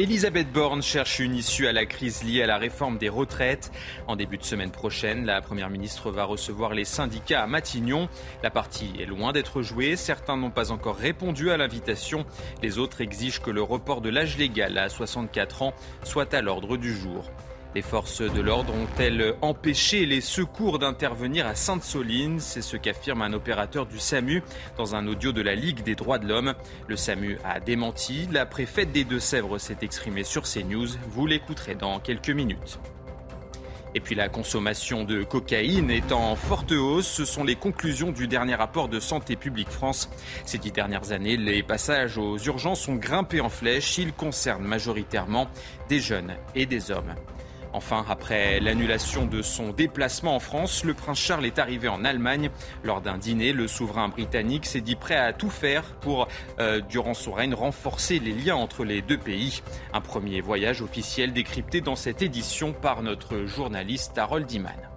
Elisabeth Borne cherche une issue à la crise liée à la réforme des retraites. En début de semaine prochaine, la Première ministre va recevoir les syndicats à Matignon. La partie est loin d'être jouée. Certains n'ont pas encore répondu à l'invitation. Les autres exigent que le report de l'âge légal à 64 ans soit à l'ordre du jour. Les forces de l'ordre ont-elles empêché les secours d'intervenir à Sainte-Soline? C'est ce qu'affirme un opérateur du SAMU dans un audio de la Ligue des droits de l'homme. Le SAMU a démenti. La préfète des Deux-Sèvres s'est exprimée sur CNews. Vous l'écouterez dans quelques minutes. Et puis la consommation de cocaïne est en forte hausse. Ce sont les conclusions du dernier rapport de Santé publique France. Ces dix dernières années, les passages aux urgences ont grimpé en flèche. Ils concernent majoritairement des jeunes et des hommes. Enfin, après l'annulation de son déplacement en France, le prince Charles est arrivé en Allemagne. Lors d'un dîner, le souverain britannique s'est dit prêt à tout faire pour, euh, durant son règne, renforcer les liens entre les deux pays. Un premier voyage officiel décrypté dans cette édition par notre journaliste Harold Iman.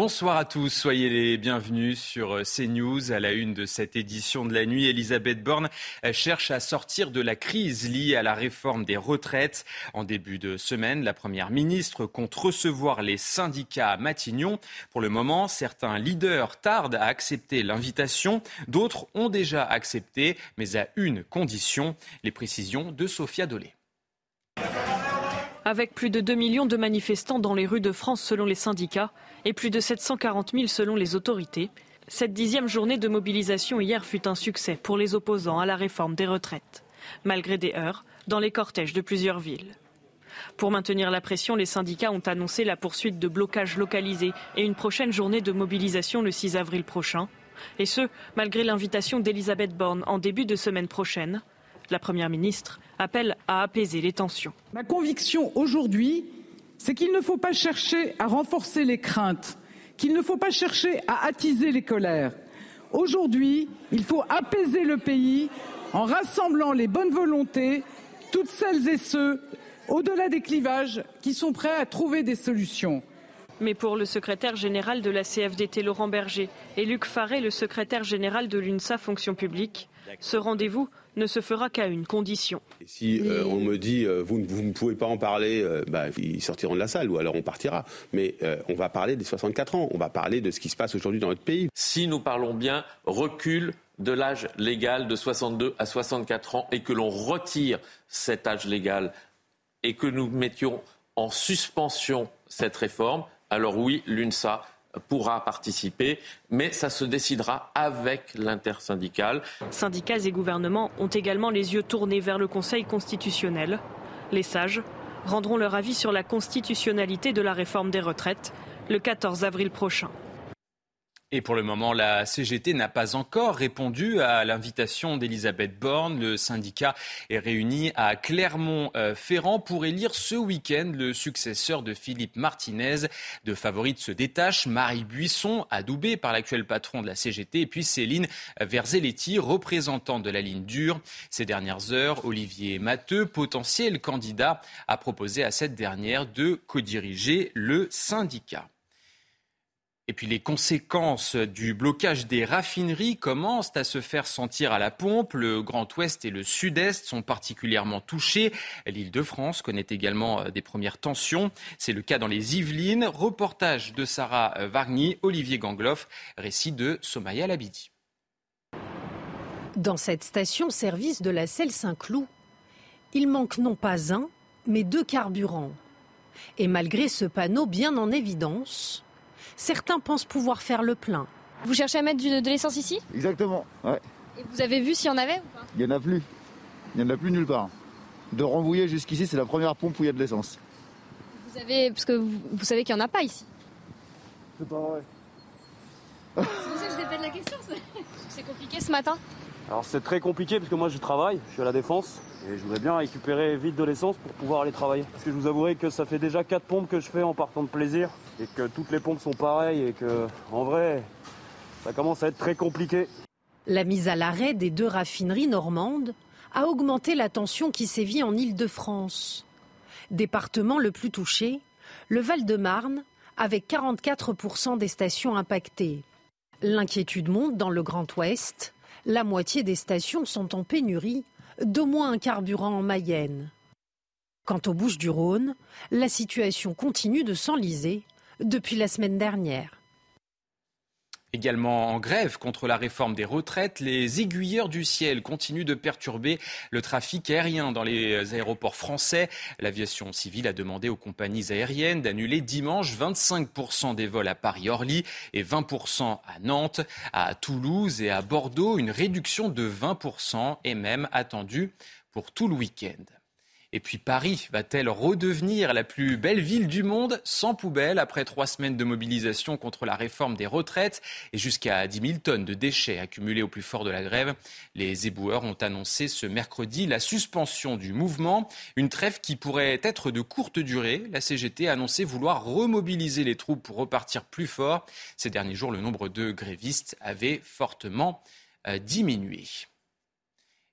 Bonsoir à tous, soyez les bienvenus sur euh, CNews. À la une de cette édition de la nuit, Elisabeth Borne euh, cherche à sortir de la crise liée à la réforme des retraites. En début de semaine, la Première ministre compte recevoir les syndicats à Matignon. Pour le moment, certains leaders tardent à accepter l'invitation, d'autres ont déjà accepté, mais à une condition, les précisions de Sophia Dolé. Avec plus de 2 millions de manifestants dans les rues de France selon les syndicats et plus de 740 000 selon les autorités, cette dixième journée de mobilisation hier fut un succès pour les opposants à la réforme des retraites, malgré des heurts dans les cortèges de plusieurs villes. Pour maintenir la pression, les syndicats ont annoncé la poursuite de blocages localisés et une prochaine journée de mobilisation le 6 avril prochain. Et ce, malgré l'invitation d'Elisabeth Borne en début de semaine prochaine. La Première ministre appelle à apaiser les tensions. Ma conviction aujourd'hui, c'est qu'il ne faut pas chercher à renforcer les craintes, qu'il ne faut pas chercher à attiser les colères. Aujourd'hui, il faut apaiser le pays en rassemblant les bonnes volontés, toutes celles et ceux, au-delà des clivages, qui sont prêts à trouver des solutions. Mais pour le secrétaire général de la CFDT, Laurent Berger, et Luc Faré, le secrétaire général de l'UNSA Fonction publique, ce rendez-vous ne se fera qu'à une condition. si euh, on me dit euh, vous, ne pouvez pas en parler, euh, bah, ils sortiront de la salle ou alors on partira. Mais on va parler des 64 ans, on va parler de ce qui se passe aujourd'hui dans notre pays. Si nous parlons bien recul de l'âge légal de 62 à 64 ans et que l'on retire cet âge légal et que nous mettions en suspension cette réforme, alors oui, l'UNSA pourra participer, mais ça se décidera avec l'intersyndicale. Syndicats et gouvernements ont également les yeux tournés vers le Conseil constitutionnel. Les sages rendront leur avis sur la constitutionnalité de la réforme des retraites le 14 avril prochain. Et pour le moment, la CGT n'a pas encore répondu à l'invitation d'Elisabeth Borne. Le syndicat est réuni à Clermont-Ferrand pour élire ce week-end le successeur de Philippe Martinez. De favorites se détachent Marie Buisson, adoubée par l'actuel patron de la CGT, et puis Céline Verzelletti, représentante de la ligne dure. Ces dernières heures, Olivier Matteux, potentiel candidat, a proposé à cette dernière de co-diriger le syndicat. Et puis les conséquences du blocage des raffineries commencent à se faire sentir à la pompe. Le Grand Ouest et le Sud-Est sont particulièrement touchés. L'île de France connaît également euh, des premières tensions. C'est le cas dans les Yvelines. Reportage de Sarah euh, Vargny, Olivier Gangloff, récit de Somaya Labidi. Dans cette station-service de la Selle-Saint-Cloud, il manque non pas un, mais deux carburants. Et malgré ce panneau bien en évidence, Certains pensent pouvoir faire le plein. Vous cherchez à mettre de l'essence ici? Exactement, ouais. Et vous avez vu s'il y en avait ou pas? Il n'y en a plus. Il n'y en a plus nulle part. De renvoyer jusqu'ici, c'est la première pompe où il y a de l'essence. Vous avez, parce que vous, vous savez qu'il n'y en a pas ici. C'est pas vrai. C'est pour ça que je répète la question. C'est compliqué ce matin. Alors c'est très compliqué parce que moi je travaille, je suis à la défense et je voudrais bien récupérer vite de l'essence pour pouvoir aller travailler. Parce que je vous avouerai que ça fait déjà 4 pompes que je fais en partant de plaisir et que toutes les pompes sont pareilles et que en vrai ça commence à être très compliqué. La mise à l'arrêt des deux raffineries normandes a augmenté la tension qui sévit en Île-de-France. Département le plus touché, le Val-de-Marne, avec 44% des stations impactées. L'inquiétude monte dans le Grand Ouest. La moitié des stations sont en pénurie, d'au moins un carburant en Mayenne. Quant aux Bouches du Rhône, la situation continue de s'enliser depuis la semaine dernière. Également en grève contre la réforme des retraites, les aiguilleurs du ciel continuent de perturber le trafic aérien dans les aéroports français. L'aviation civile a demandé aux compagnies aériennes d'annuler dimanche 25% des vols à Paris-Orly et 20% à Nantes, à Toulouse et à Bordeaux. Une réduction de 20% est même attendue pour tout le week-end. Et puis Paris va-t-elle redevenir la plus belle ville du monde sans poubelle après trois semaines de mobilisation contre la réforme des retraites et jusqu'à 10 000 tonnes de déchets accumulés au plus fort de la grève? Les éboueurs ont annoncé ce mercredi la suspension du mouvement, une trêve qui pourrait être de courte durée. La CGT a annoncé vouloir remobiliser les troupes pour repartir plus fort. Ces derniers jours, le nombre de grévistes avait fortement euh, diminué.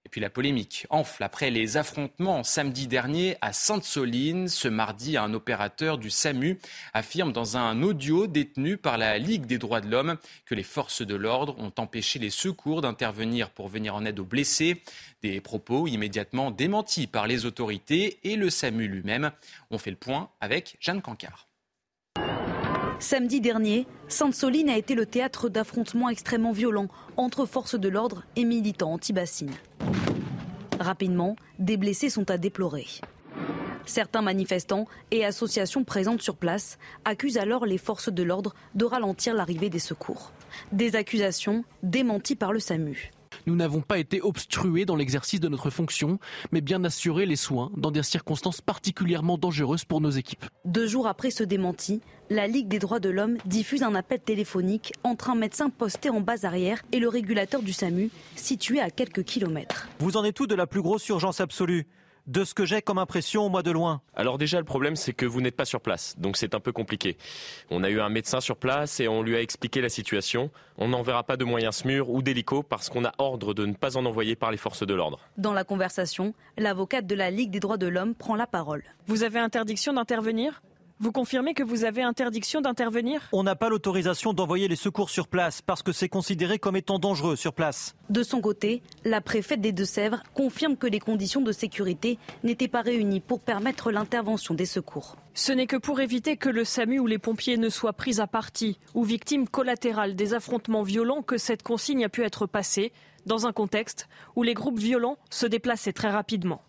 Et puis la polémique enfle après les affrontements samedi dernier à Sainte-Soline. Ce mardi, un opérateur du SAMU affirme dans un audio détenu par la Ligue des droits de l'homme que les forces de l'ordre ont empêché les secours d'intervenir pour venir en aide aux blessés. Des propos immédiatement démentis par les autorités et le SAMU lui-même. On fait le point avec Jeanne Cancard. Samedi dernier, Sainte-Soline a été le théâtre d'affrontements extrêmement violents entre forces de l'ordre et militants anti-bassines. Rapidement, des blessés sont à déplorer. Certains manifestants et associations présentes sur place accusent alors les forces de l'ordre de ralentir l'arrivée des secours. Des accusations démenties par le SAMU. Nous n'avons pas été obstrués dans l'exercice de notre fonction, mais bien assuré les soins dans des circonstances particulièrement dangereuses pour nos équipes. Deux jours après ce démenti, la Ligue des droits de l'homme diffuse un appel téléphonique entre un médecin posté en base arrière et le régulateur du SAMU, situé à quelques kilomètres. Vous en êtes tout de la plus grosse urgence absolue? De ce que j'ai comme impression au mois de loin Alors déjà, le problème, c'est que vous n'êtes pas sur place, donc c'est un peu compliqué. On a eu un médecin sur place et on lui a expliqué la situation. On n'enverra pas de moyens SMUR ou d'hélico parce qu'on a ordre de ne pas en envoyer par les forces de l'ordre. Dans la conversation, l'avocate de la Ligue des droits de l'homme prend la parole. Vous avez interdiction d'intervenir? Vous confirmez que vous avez interdiction d'intervenir? On n'a pas l'autorisation d'envoyer les secours sur place parce que c'est considéré comme étant dangereux sur place. De son côté, la préfète des Deux-Sèvres confirme que les conditions de sécurité n'étaient pas réunies pour permettre l'intervention des secours. Ce n'est que pour éviter que le SAMU ou les pompiers ne soient pris à partie ou victimes collatérales des affrontements violents que cette consigne a pu être passée, dans un contexte où les groupes violents se déplaçaient très rapidement.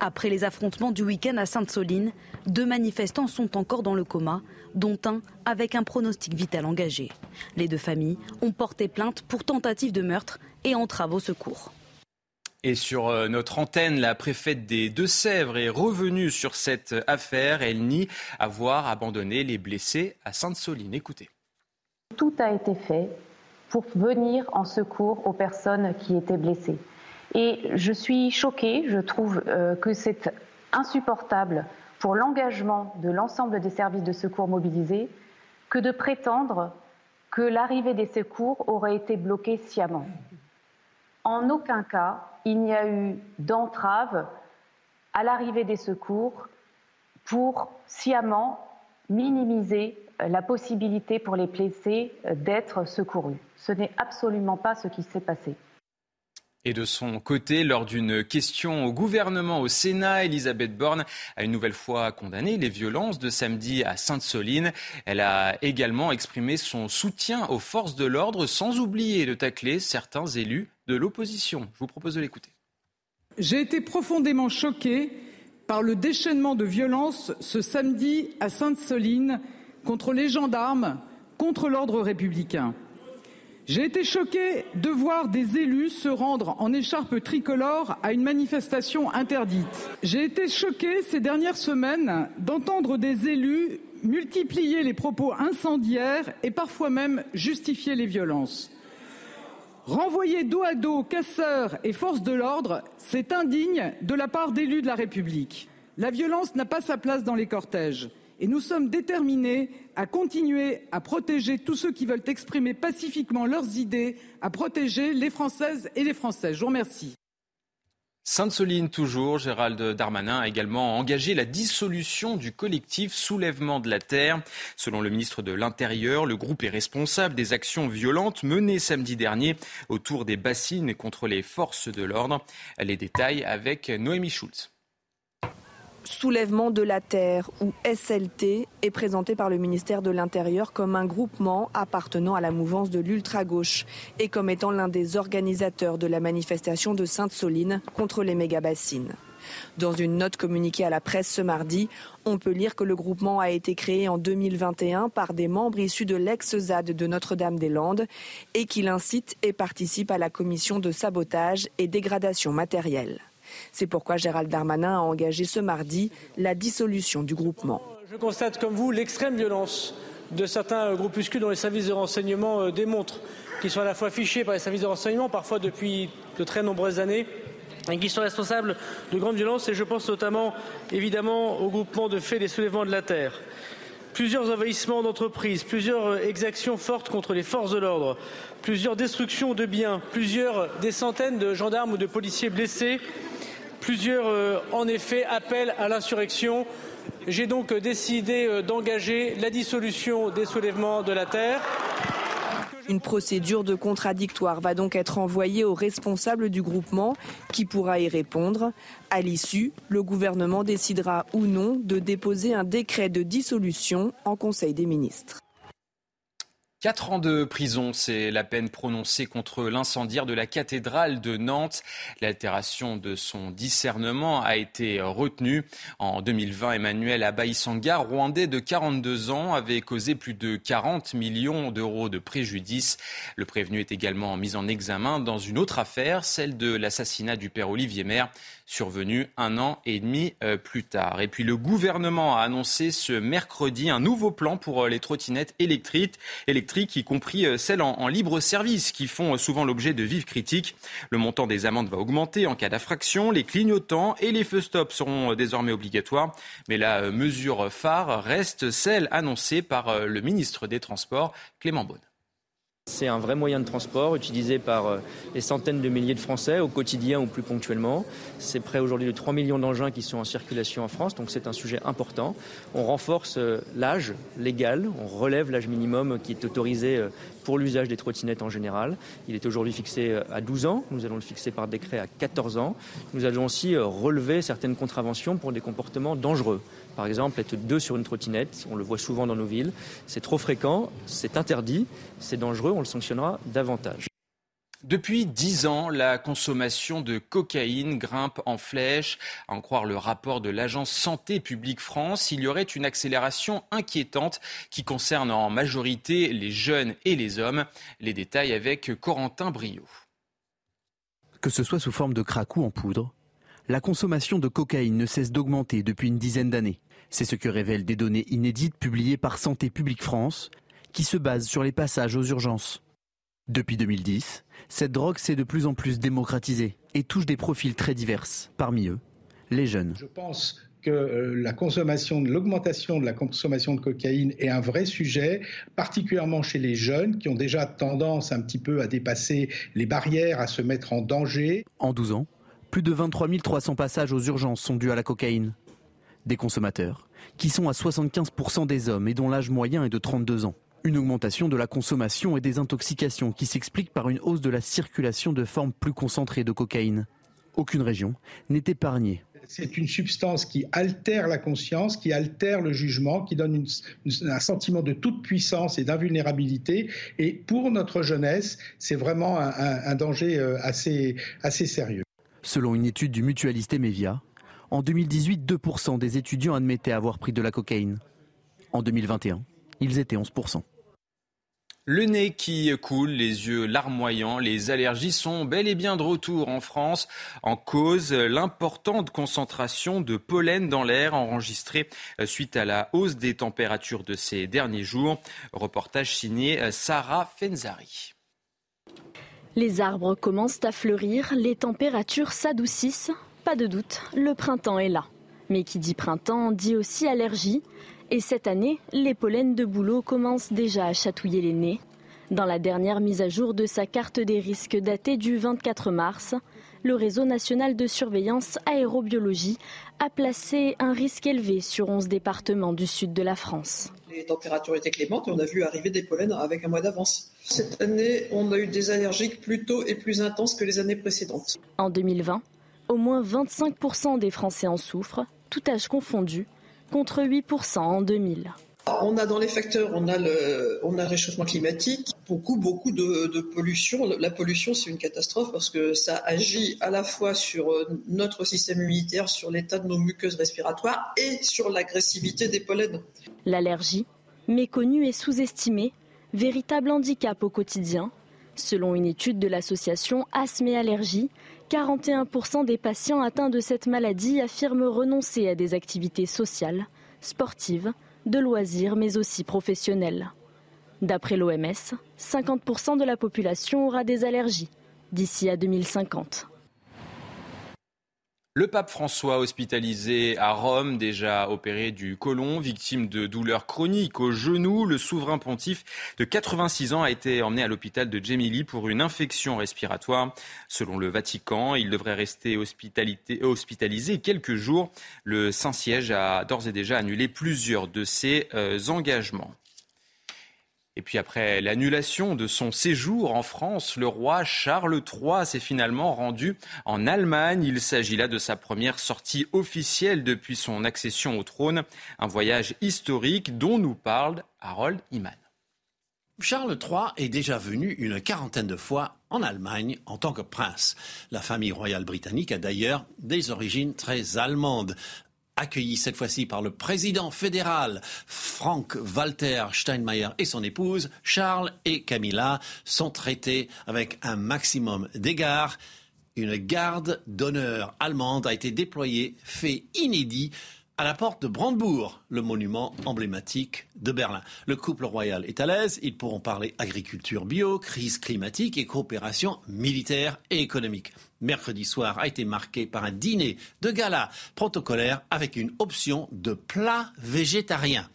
Après les affrontements du week-end à Sainte-Soline, deux manifestants sont encore dans le coma, dont un avec un pronostic vital engagé. Les deux familles ont porté plainte pour tentative de meurtre et entrave au secours. Et sur euh, notre antenne, la préfète des Deux-Sèvres est revenue sur cette affaire. Elle nie avoir abandonné les blessés à Sainte-Soline. Écoutez. Tout a été fait pour venir en secours aux personnes qui étaient blessées. Je suis choquée, je trouve euh, que c'est insupportable pour l'engagement de l'ensemble des services de secours mobilisés que de prétendre que l'arrivée des secours aurait été bloquée sciemment. En aucun cas, il n'y a eu d'entrave à l'arrivée des secours pour sciemment minimiser la possibilité pour les blessés d'être secourus. Ce n'est absolument pas ce qui s'est passé. Et de son côté, lors d'une question au gouvernement au Sénat, Elisabeth Borne a une nouvelle fois condamné les violences de samedi à Sainte-Soline. Elle a également exprimé son soutien aux forces de l'ordre sans oublier de tacler certains élus de l'opposition. Je vous propose de l'écouter. J'ai été profondément choqué par le déchaînement de violence ce samedi à Sainte-Soline contre les gendarmes, contre l'ordre républicain. J'ai été choqué de voir des élus se rendre en écharpe tricolore à une manifestation interdite. J'ai été choqué ces dernières semaines d'entendre des élus multiplier les propos incendiaires et parfois même justifier les violences. Renvoyer dos à dos casseurs et forces de l'ordre, c'est indigne de la part d'élus de la République. La violence n'a pas sa place dans les cortèges et nous sommes déterminés à continuer à protéger tous ceux qui veulent exprimer pacifiquement leurs idées, à protéger les Françaises et les Français. Je vous remercie. Sainte-Soline toujours, Gérald Darmanin a également engagé la dissolution du collectif Soulèvement de la Terre. Selon le ministre de l'Intérieur, le groupe est responsable des actions violentes menées samedi dernier autour des bassines contre les forces de l'ordre. Les détails avec Noémie Schulz. Soulèvement de la Terre ou SLT est présenté par le ministère de l'Intérieur comme un groupement appartenant à la mouvance de l'ultra-gauche et comme étant l'un des organisateurs de la manifestation de Sainte-Soline contre les méga-bassines. Dans une note communiquée à la presse ce mardi, on peut lire que le groupement a été créé en 2021 par des membres issus de l'ex-ZAD de Notre-Dame-des-Landes et qu'il incite et participe à la commission de sabotage et dégradation matérielle. C'est pourquoi Gérald Darmanin a engagé ce mardi la dissolution du groupement. Je constate comme vous l'extrême violence de certains groupuscules dont les services de renseignement euh, démontrent qu'ils sont à la fois fichés par les services de renseignement, parfois depuis de très nombreuses années, et qui sont responsables de grandes violences. Et je pense notamment, évidemment, au groupement de faits des soulèvements de la terre. Plusieurs envahissements d'entreprises, plusieurs euh, exactions fortes contre les forces de l'ordre, plusieurs destructions de biens, plusieurs des centaines de gendarmes ou de policiers blessés Plusieurs, euh, en effet, appellent à l'insurrection. J'ai donc décidé euh, d'engager la dissolution des soulèvements de la terre. Une procédure de contradictoire va donc être envoyée au responsable du groupement qui pourra y répondre. À l'issue, le gouvernement décidera ou non de déposer un décret de dissolution en Conseil des ministres. Quatre ans de prison, c'est la peine prononcée contre l'incendiaire de la cathédrale de Nantes. L'altération de son discernement a été retenue. En 2020, Emmanuel Abaïsanga, rwandais de 42 ans, avait causé plus de 40 millions d'euros de préjudice. Le prévenu est également mis en examen dans une autre affaire, celle de l'assassinat du père Olivier Maire survenu un an et demi euh, plus tard. Et puis le gouvernement a annoncé ce mercredi un nouveau plan pour euh, les trottinettes électriques, électriques y compris euh, celles en, libre service, qui font souvent l'objet de vives critiques. Le montant des amendes va augmenter en cas d'infraction, les clignotants et les feux stop seront désormais obligatoires. Mais la mesure phare reste celle annoncée par le ministre des Transports, Clément Beaune. C'est un vrai moyen de transport utilisé par euh, des centaines de milliers de Français au quotidien ou plus ponctuellement. C'est près aujourd'hui de 3 millions d'engins qui sont en circulation en France, donc c'est un sujet important. On renforce euh, l'âge légal, on relève l'âge minimum qui est autorisé euh, pour l'usage des trottinettes en général. Il est aujourd'hui fixé à 12 ans, nous allons le fixer par décret à 14 ans. Nous allons aussi relever certaines contraventions pour des comportements dangereux. Par exemple, être deux sur une trottinette, on le voit souvent dans nos villes, c'est trop fréquent, c'est interdit, c'est dangereux, on le sanctionnera davantage. Depuis dix ans, la consommation de cocaïne grimpe en flèche. À en croire le rapport de l'agence Santé publique France, il y aurait une accélération inquiétante qui concerne en majorité les jeunes et les hommes. Les détails avec Corentin Brio. Que ce soit sous forme de crack ou en poudre, la consommation de cocaïne ne cesse d'augmenter depuis une dizaine d'années. C'est ce que révèlent des données inédites publiées par Santé publique France, qui se basent sur les passages aux urgences. Depuis 2010, cette drogue s'est de plus en plus démocratisée et touche des profils très divers, parmi eux les jeunes. Je pense que euh, la consommation, l'augmentation de la consommation de cocaïne est un vrai sujet, particulièrement chez les jeunes qui ont déjà tendance un petit peu à dépasser les barrières, à se mettre en danger. En 12 ans, plus de 23 300 passages aux urgences sont dus à la cocaïne. Des consommateurs, qui sont à 75% des hommes et dont l'âge moyen est de 32 ans. Une augmentation de la consommation et des intoxications qui s'explique par une hausse de la circulation de formes plus concentrées de cocaïne. Aucune région n'est épargnée c'est une substance qui altère la conscience, qui altère le jugement, qui donne un sentiment de toute puissance et d'invulnérabilité. Et pour notre jeunesse, c'est vraiment un, danger euh, assez, assez sérieux. Selon une étude du mutualiste Emevia, en 2018, 2% des étudiants admettaient avoir pris de la cocaïne. En 2021, ils étaient 11%. Le nez qui coule, les yeux larmoyants, les allergies sont bel et bien de retour en France. En cause, l'importante concentration de pollen dans l'air enregistrée suite à la hausse des températures de ces derniers jours. Reportage signé Sarah Fenzari. Les arbres commencent à fleurir, les températures s'adoucissent. Pas de doute, le printemps est là. Mais qui dit printemps dit aussi allergie. Et cette année, les pollens de bouleau commencent déjà à chatouiller les nez. Dans la dernière mise à jour de sa carte des risques datée du 24 mars, le réseau national de surveillance aérobiologie a placé un risque élevé sur 11 départements du sud de la France. Les températures étaient clémentes et on a vu arriver des pollens avec un mois d'avance. Cette année, on a eu des allergiques plus tôt et plus intenses que les années précédentes. En 2020, au moins 25% des Français en souffrent, tout âge confondu, contre 8% en 2000. On a dans les facteurs, on a le, on a réchauffement climatique, beaucoup, beaucoup de, pollution. La pollution, c'est une catastrophe parce que ça agit à la fois sur euh, notre système immunitaire, sur l'état de nos muqueuses respiratoires et sur l'agressivité des pollens. L'allergie, méconnue et sous-estimée, véritable handicap au quotidien. Selon une étude de l'association Asthme et Allergie, 41% des patients atteints de cette maladie affirment renoncer à des activités sociales, sportives, de loisirs, mais aussi professionnelles. D'après l'OMS, 50% de la population aura des allergies d'ici à 2050. Le pape François, hospitalisé à Rome, déjà opéré du côlon, victime de douleurs chroniques au genou, le souverain pontife de 86 ans a été emmené à l'hôpital de Gemelli pour une infection respiratoire. Selon le Vatican, il devrait rester hospitalisé quelques jours. Le Saint-Siège a d'ores et déjà annulé plusieurs de ses euh, engagements. Et puis après l'annulation de son séjour en France, le roi Charles III s'est finalement rendu en Allemagne. Il s'agit là de sa première sortie officielle depuis son accession au trône. Un voyage historique dont nous parle Harold Iman. Charles III est déjà venu une quarantaine de fois en Allemagne en tant que prince. La famille royale britannique a d'ailleurs des origines très allemandes accueilli cette fois-ci par le président fédéral Frank-Walter Steinmeier et son épouse, Charles et Camilla, sont traités avec un maximum d'égards. Une garde d'honneur allemande a été déployée, fait inédit, à la porte de Brandebourg, le monument emblématique de Berlin. Le couple royal est à l'aise, ils pourront parler agriculture bio, crise climatique et coopération militaire et économique mercredi soir a été marqué par un dîner de gala protocolaire avec une option de plat végétarien.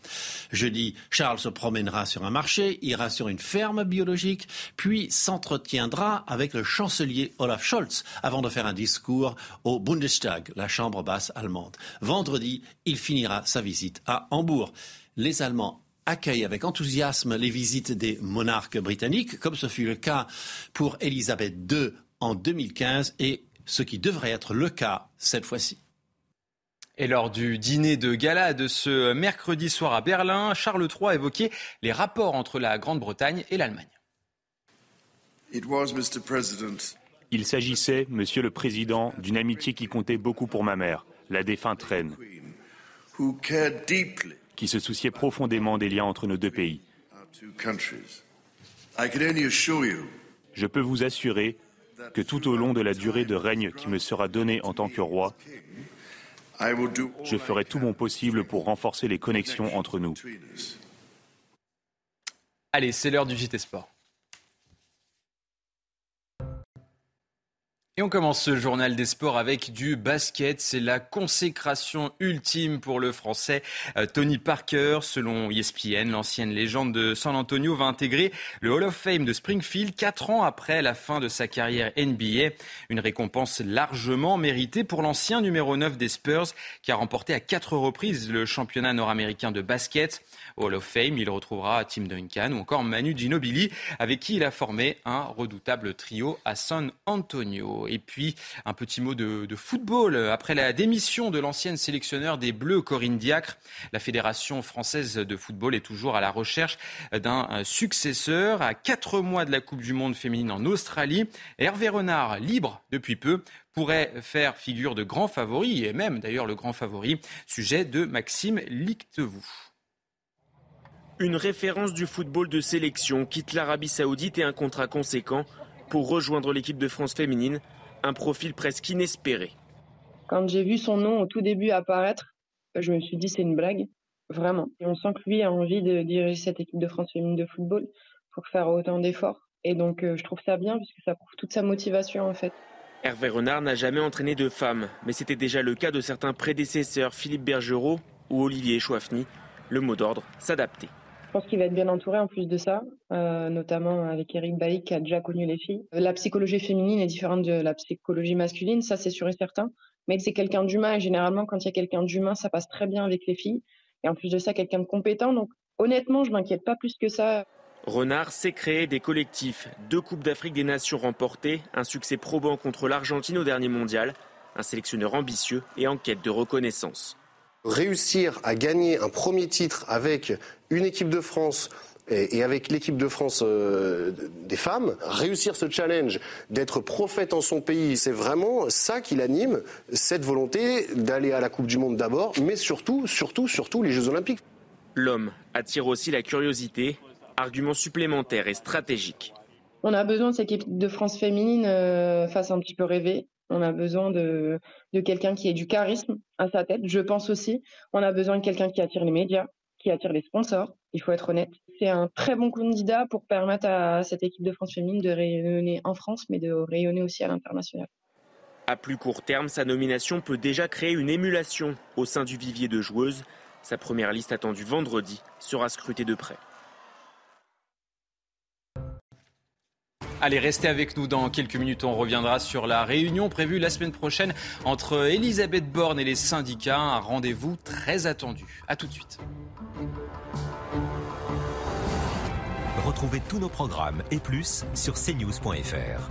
Jeudi, Charles se promènera sur un marché, ira sur une ferme biologique, puis s'entretiendra avec le chancelier Olaf Scholz avant de faire un discours au Bundestag, la chambre basse allemande. Vendredi, il finira sa visite à Hambourg. Les Allemands accueillent avec enthousiasme les visites des monarques britanniques, comme ce fut le cas pour Elisabeth II en 2015 et ce qui devrait être le cas cette fois-ci. Et lors du dîner de gala de ce mercredi soir à Berlin, Charles III a évoqué les rapports entre la Grande-Bretagne et l'Allemagne. Il s'agissait, Monsieur le Président, d'une amitié qui comptait beaucoup pour ma mère, la défunte reine, qui se souciait profondément des liens entre nos deux pays. Je peux vous assurer que tout au long de la durée de règne qui me sera donnée en tant que roi, je ferai tout mon possible pour renforcer les connexions entre nous. Allez, c'est l'heure du JT Sport. Et on commence ce journal des sports avec du basket. C'est la consécration ultime pour le Français euh, Tony Parker. Selon ESPN, l'ancienne légende de San Antonio va intégrer le Hall of Fame de Springfield quatre ans après la fin de sa carrière NBA. Une récompense largement méritée pour l'ancien numéro 9 des Spurs qui a remporté à quatre reprises le championnat nord-américain de basket. Hall of Fame, il retrouvera Tim Duncan ou encore Manu Ginobili avec qui il a formé un redoutable trio à San Antonio. Et puis, un petit mot de, football. Après la démission de l'ancienne sélectionneur des Bleus, Corinne Diacre, la Fédération française de football est toujours à la recherche d'un successeur. À quatre mois de la Coupe du Monde féminine en Australie, Hervé Renard, libre depuis peu, pourrait faire figure de grand favori, et même d'ailleurs le grand favori, sujet de Maxime Lictevou. Une référence du football de sélection quitte l'Arabie Saoudite et un contrat conséquent pour rejoindre l'équipe de France féminine, un profil presque inespéré. Quand j'ai vu son nom au tout début apparaître, je me suis dit c'est une blague, vraiment. Et on sent que lui a envie de diriger cette équipe de France féminine de football pour faire autant d'efforts. Et donc euh, je trouve ça bien puisque ça prouve toute sa motivation en fait. Hervé Renard n'a jamais entraîné de femmes, mais c'était déjà le cas de certains prédécesseurs, Philippe Bergerot ou Olivier Chouafny. Le mot d'ordre, s'adapter. Je pense qu'il va être bien entouré en plus de ça, euh, notamment avec Eric Bailly qui a déjà connu les filles. La psychologie féminine est différente de la psychologie masculine, ça c'est sûr et certain. Mais c'est quelqu'un d'humain et généralement quand il y a quelqu'un d'humain, ça passe très bien avec les filles. Et en plus de ça, quelqu'un de compétent. Donc honnêtement, je m'inquiète pas plus que ça. Renard sait créer des collectifs. Deux Coupes d'Afrique des Nations remportées, un succès probant contre l'Argentine au dernier mondial, un sélectionneur ambitieux et en quête de reconnaissance réussir à gagner un premier titre avec une équipe de France et avec l'équipe de France euh, des femmes, réussir ce challenge d'être prophète en son pays, c'est vraiment ça qui l'anime, cette volonté d'aller à la Coupe du Monde d'abord, mais surtout, surtout, surtout les Jeux Olympiques. L'homme attire aussi la curiosité, argument supplémentaire et stratégique. On a besoin de cette équipe de France féminine euh, fasse un petit peu rêver, on a besoin de, quelqu'un qui ait du charisme à sa tête. Je pense aussi, on a besoin de quelqu'un qui attire les médias, qui attire les sponsors. Il faut être honnête. C'est un très bon candidat pour permettre à cette équipe de France féminine de rayonner en France, mais de rayonner aussi à l'international. À plus court terme, sa nomination peut déjà créer une émulation au sein du vivier de joueuses. Sa première liste attendue vendredi sera scrutée de près. Allez, restez avec nous dans quelques minutes. On reviendra sur la réunion prévue la semaine prochaine entre Elisabeth Borne et les syndicats. Un rendez-vous très attendu. A tout de suite. Retrouvez tous nos programmes et plus sur cnews.fr.